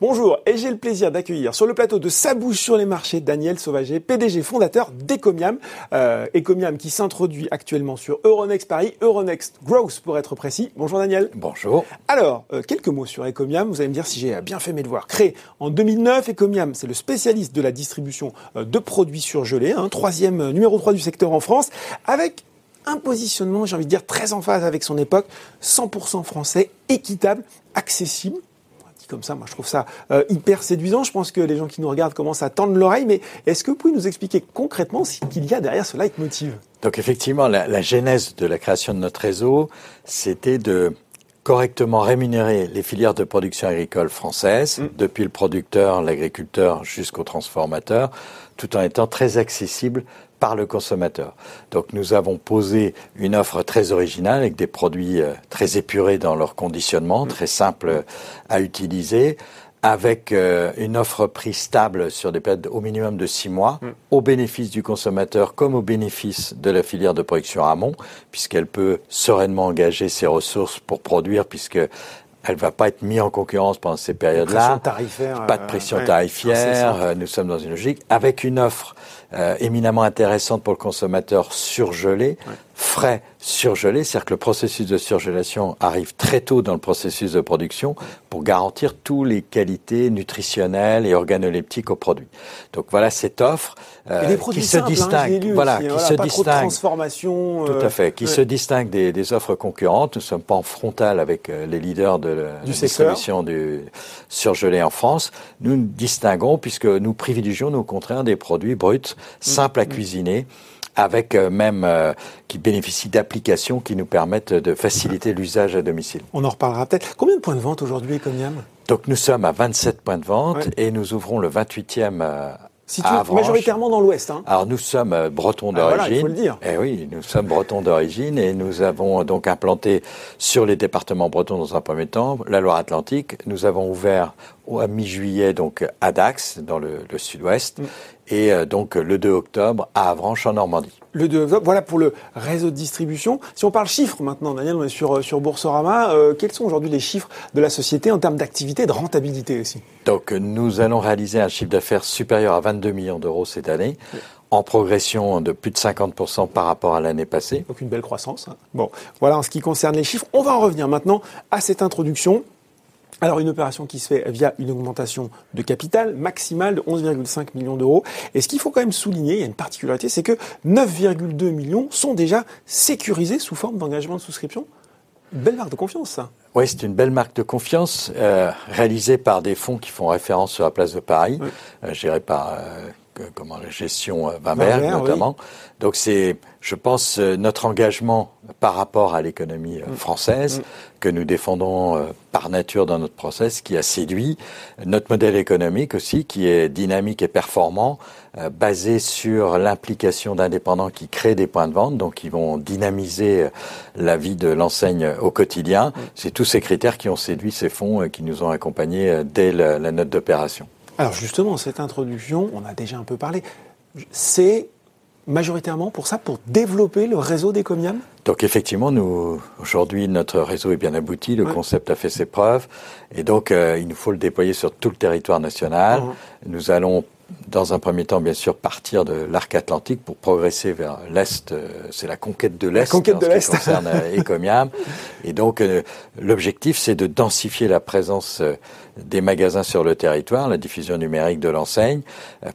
Bonjour, et j'ai le plaisir d'accueillir sur le plateau de Sa bouche sur les marchés Daniel Sauvager, PDG fondateur d'Ecomiam. Euh, Ecomiam qui s'introduit actuellement sur Euronext Paris, Euronext Growth pour être précis. Bonjour Daniel. Bonjour. Alors, euh, quelques mots sur Ecomiam, vous allez me dire si j'ai bien fait mes devoirs. Créé en 2009, Ecomiam, c'est le spécialiste de la distribution euh, de produits surgelés, hein, troisième euh, numéro 3 du secteur en France, avec un positionnement, j'ai envie de dire, très en phase avec son époque, 100% français, équitable, accessible comme ça, moi je trouve ça euh, hyper séduisant. Je pense que les gens qui nous regardent commencent à tendre l'oreille, mais est-ce que vous pouvez nous expliquer concrètement ce qu'il y a derrière ce leitmotiv? Donc effectivement, la, la, genèse de la création de notre réseau, c'était de correctement rémunérer les filières de production agricole françaises, mmh. depuis le producteur, l'agriculteur jusqu'au transformateur, tout en étant très accessible par le consommateur. Donc nous avons posé une offre très originale avec des produits euh, très épurés dans leur conditionnement, très simples à utiliser, avec euh, une offre prix stable sur des périodes au minimum de six mois, mm. au bénéfice du consommateur comme au bénéfice de la filière de production amont, puisqu'elle peut sereinement engager ses ressources pour produire, puisque elle va pas être mise en concurrence pendant ces périodes-là. Pas de pression tarifaire. nous sommes dans une logique avec une offre euh, éminemment intéressante pour le consommateur surgelé, frais surgelé, c'est-à-dire que le processus de surgélation arrive très tôt dans le processus de production pour garantir toutes les qualités nutritionnelles et organoleptiques au produit. Donc voilà cette offre euh, qui se hein, distingue, voilà, qui se distingue, transformation, tout à fait, qui se distingue des, des, offres concurrentes. Nous sommes pas en frontal avec euh, les leaders de la, du distribution du surgelé en France. Nous nous distinguons puisque nous privilégions, au contraire, des produits bruts, simples à mm. cuisiner avec euh, même euh, qui bénéficient d'applications qui nous permettent de faciliter l'usage à domicile. On en reparlera peut-être. Combien de points de vente aujourd'hui, Ecomiam Donc nous sommes à 27 points de vente et nous ouvrons le 28e euh, Situé majoritairement dans l'Ouest. Hein. Alors nous sommes bretons d'origine. Ah, voilà, il faut le dire. Eh oui, nous sommes bretons d'origine et nous avons donc implanté sur les départements bretons dans un premier temps la Loire-Atlantique. Nous avons ouvert à mi-juillet donc à Dax dans le, le sud-ouest mm. Et euh, donc le 2 octobre à Avranches en Normandie. Le 2 octobre, voilà pour le réseau de distribution. Si on parle chiffres maintenant, Daniel, on est sur, euh, sur Boursorama. Euh, quels sont aujourd'hui les chiffres de la société en termes d'activité et de rentabilité aussi? Donc nous allons réaliser un chiffre d'affaires supérieur à 22 millions d'euros cette année. en progression de plus de 50% par rapport à l'année passée. Donc une belle croissance. Hein. Bon, voilà en ce qui concerne les chiffres. On va en revenir maintenant à cette introduction. Alors une opération qui se fait via une augmentation de capital maximale de 11,5 millions d'euros. Et ce qu'il faut quand même souligner, il y a une particularité, c'est que 9,2 millions sont déjà sécurisés sous forme d'engagement de souscription. belle marque de confiance, ça. Oui, c'est une belle marque de confiance euh, réalisée par des fonds qui font référence sur la place de Paris, euh, gérés par euh, comment la gestion euh, Wimberg notamment. Donc c'est, je pense, euh, notre engagement par rapport à l'économie euh, mm. française mm. que nous défendons par nature dans notre process, qui a séduit notre modèle économique aussi, qui est dynamique et performant, basé sur l'implication d'indépendants qui créent des points de vente, donc qui vont dynamiser la vie de l'enseigne au quotidien. Mm. C'est tous ces critères qui ont séduit ces fonds et qui nous ont accompagnés dès la note d'opération. Alors justement, cette introduction, on a déjà un peu parlé, c'est majoritairement pour ça, pour développer le réseau d'Ecomiam Donc effectivement, nous aujourd'hui notre réseau est bien abouti, le concept a fait ses preuves, et donc euh, il nous faut le déployer sur tout le territoire national. Uh-huh. Nous allons dans un premier temps, bien sûr, partir de l'arc atlantique pour progresser vers l'Est. Euh, c'est la conquête de l'Est en de ce qui concerne euh, Ecomiam. Et donc, euh, l'objectif, c'est de densifier la présence des magasins sur le territoire, la diffusion numérique de l'enseigne,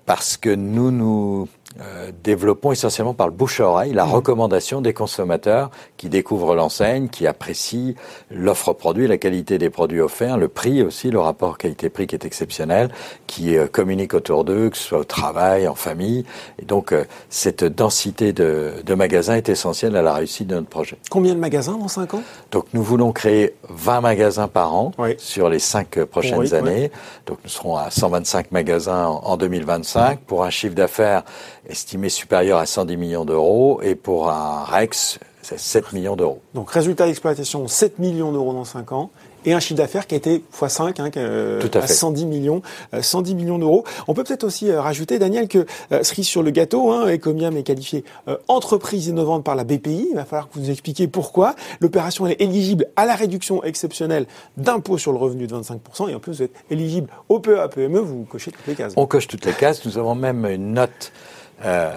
parce que nous, nous euh, développons essentiellement par le bouche à oreille la mmh. recommandation des consommateurs qui découvrent l'enseigne, qui apprécient l'offre produit, la qualité des produits offerts, le prix aussi, le rapport qualité-prix qui est exceptionnel, qui euh, communiquent autour d'eux, que ce soit au travail, en famille. Et donc, euh, cette densité de, de, magasins est essentielle à la réussite de notre projet. Combien de magasins dans 5 ans? Donc, nous voulons créer 20 magasins par an sur les 5 prochaines années. Donc, nous serons à 125 magasins en, en 2025 pour un chiffre d'affaires estimé supérieur à 110 millions d'euros et pour un REX, c'est 7 millions d'euros. Donc résultat d'exploitation, 7 millions d'euros dans 5 ans et un chiffre d'affaires qui a été x5 hein, euh, Tout à, à fait. 110 millions, euh, 110 millions d'euros. On peut peut-être aussi euh, rajouter, Daniel, que euh, cerise sur le gâteau, hein, Ecomiam est qualifié euh, entreprise innovante par la BPI. Il va falloir que vous nous expliquiez pourquoi. L'opération est éligible à la réduction exceptionnelle d'impôt sur le revenu de 25%, et en plus vous êtes éligible au PEA, PME, vous cochez toutes les cases. On coche toutes les cases. Nous avons même une note euh,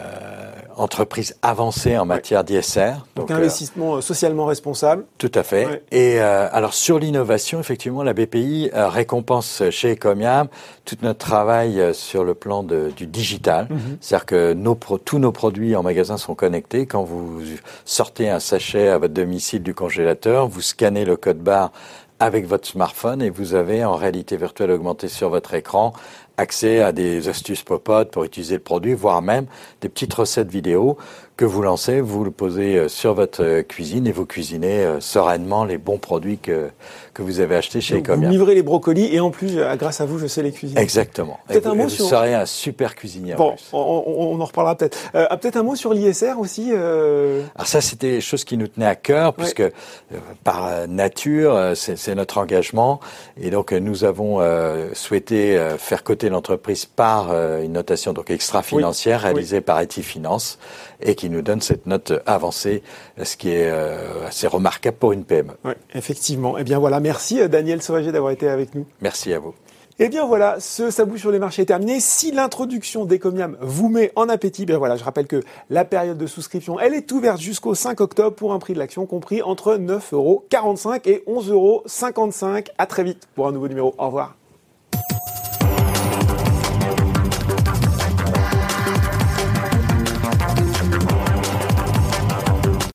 entreprise avancée en matière d'ISR. Donc, euh, investissement euh, socialement responsable. Tout à fait. Ouais. Et euh, alors sur l'innovation, effectivement, la BPI euh, récompense chez Ecomiam tout notre travail sur le plan de, du digital. C'est-à-dire que nos pro- tous nos produits en magasin sont connectés. Quand vous sortez un sachet à votre domicile du congélateur, vous scannez le code barre avec votre smartphone et vous avez en réalité virtuelle augmentée sur votre écran accès à des astuces popotes pour utiliser le produit, voire même des petites recettes vidéo que vous lancez, vous le posez euh, sur votre euh, cuisine et vous cuisinez euh, sereinement les bons produits que, que vous avez achetés chez Donc, vous livrez les brocolis et en plus, grâce à vous, je sais les cuisiner. Exactement. Et vous, un mot vous sur- serez un super cuisinier en Bon, plus. on, on- en reparlera peut-être. Euh, ah, peut-être un mot sur l'ISR aussi. euh, Alors ça, c'était des choses qui nous tenaient à cœur, puisque euh, par nature, c'est notre engagement. Et donc, nous avons euh, souhaité faire l'entreprise par euh, une notation donc extra-financière Oui, réalisée par Finance et qui nous donne cette note avancée, euh, ce qui est euh, assez remarquable pour une PME. ouais, effectivement. Eh bien voilà, merci Daniel Sauvager d'avoir été avec nous. Merci à vous. Eh bien voilà, ce sabou sur les marchés est terminé. Si l'introduction d'Ecomiam vous met en appétit, bien voilà, je rappelle que la période de souscription, elle est ouverte jusqu'au 5 octobre pour un prix de l'action compris entre 9,45 euros et 11,55 euros. À très vite pour un nouveau numéro. Au revoir.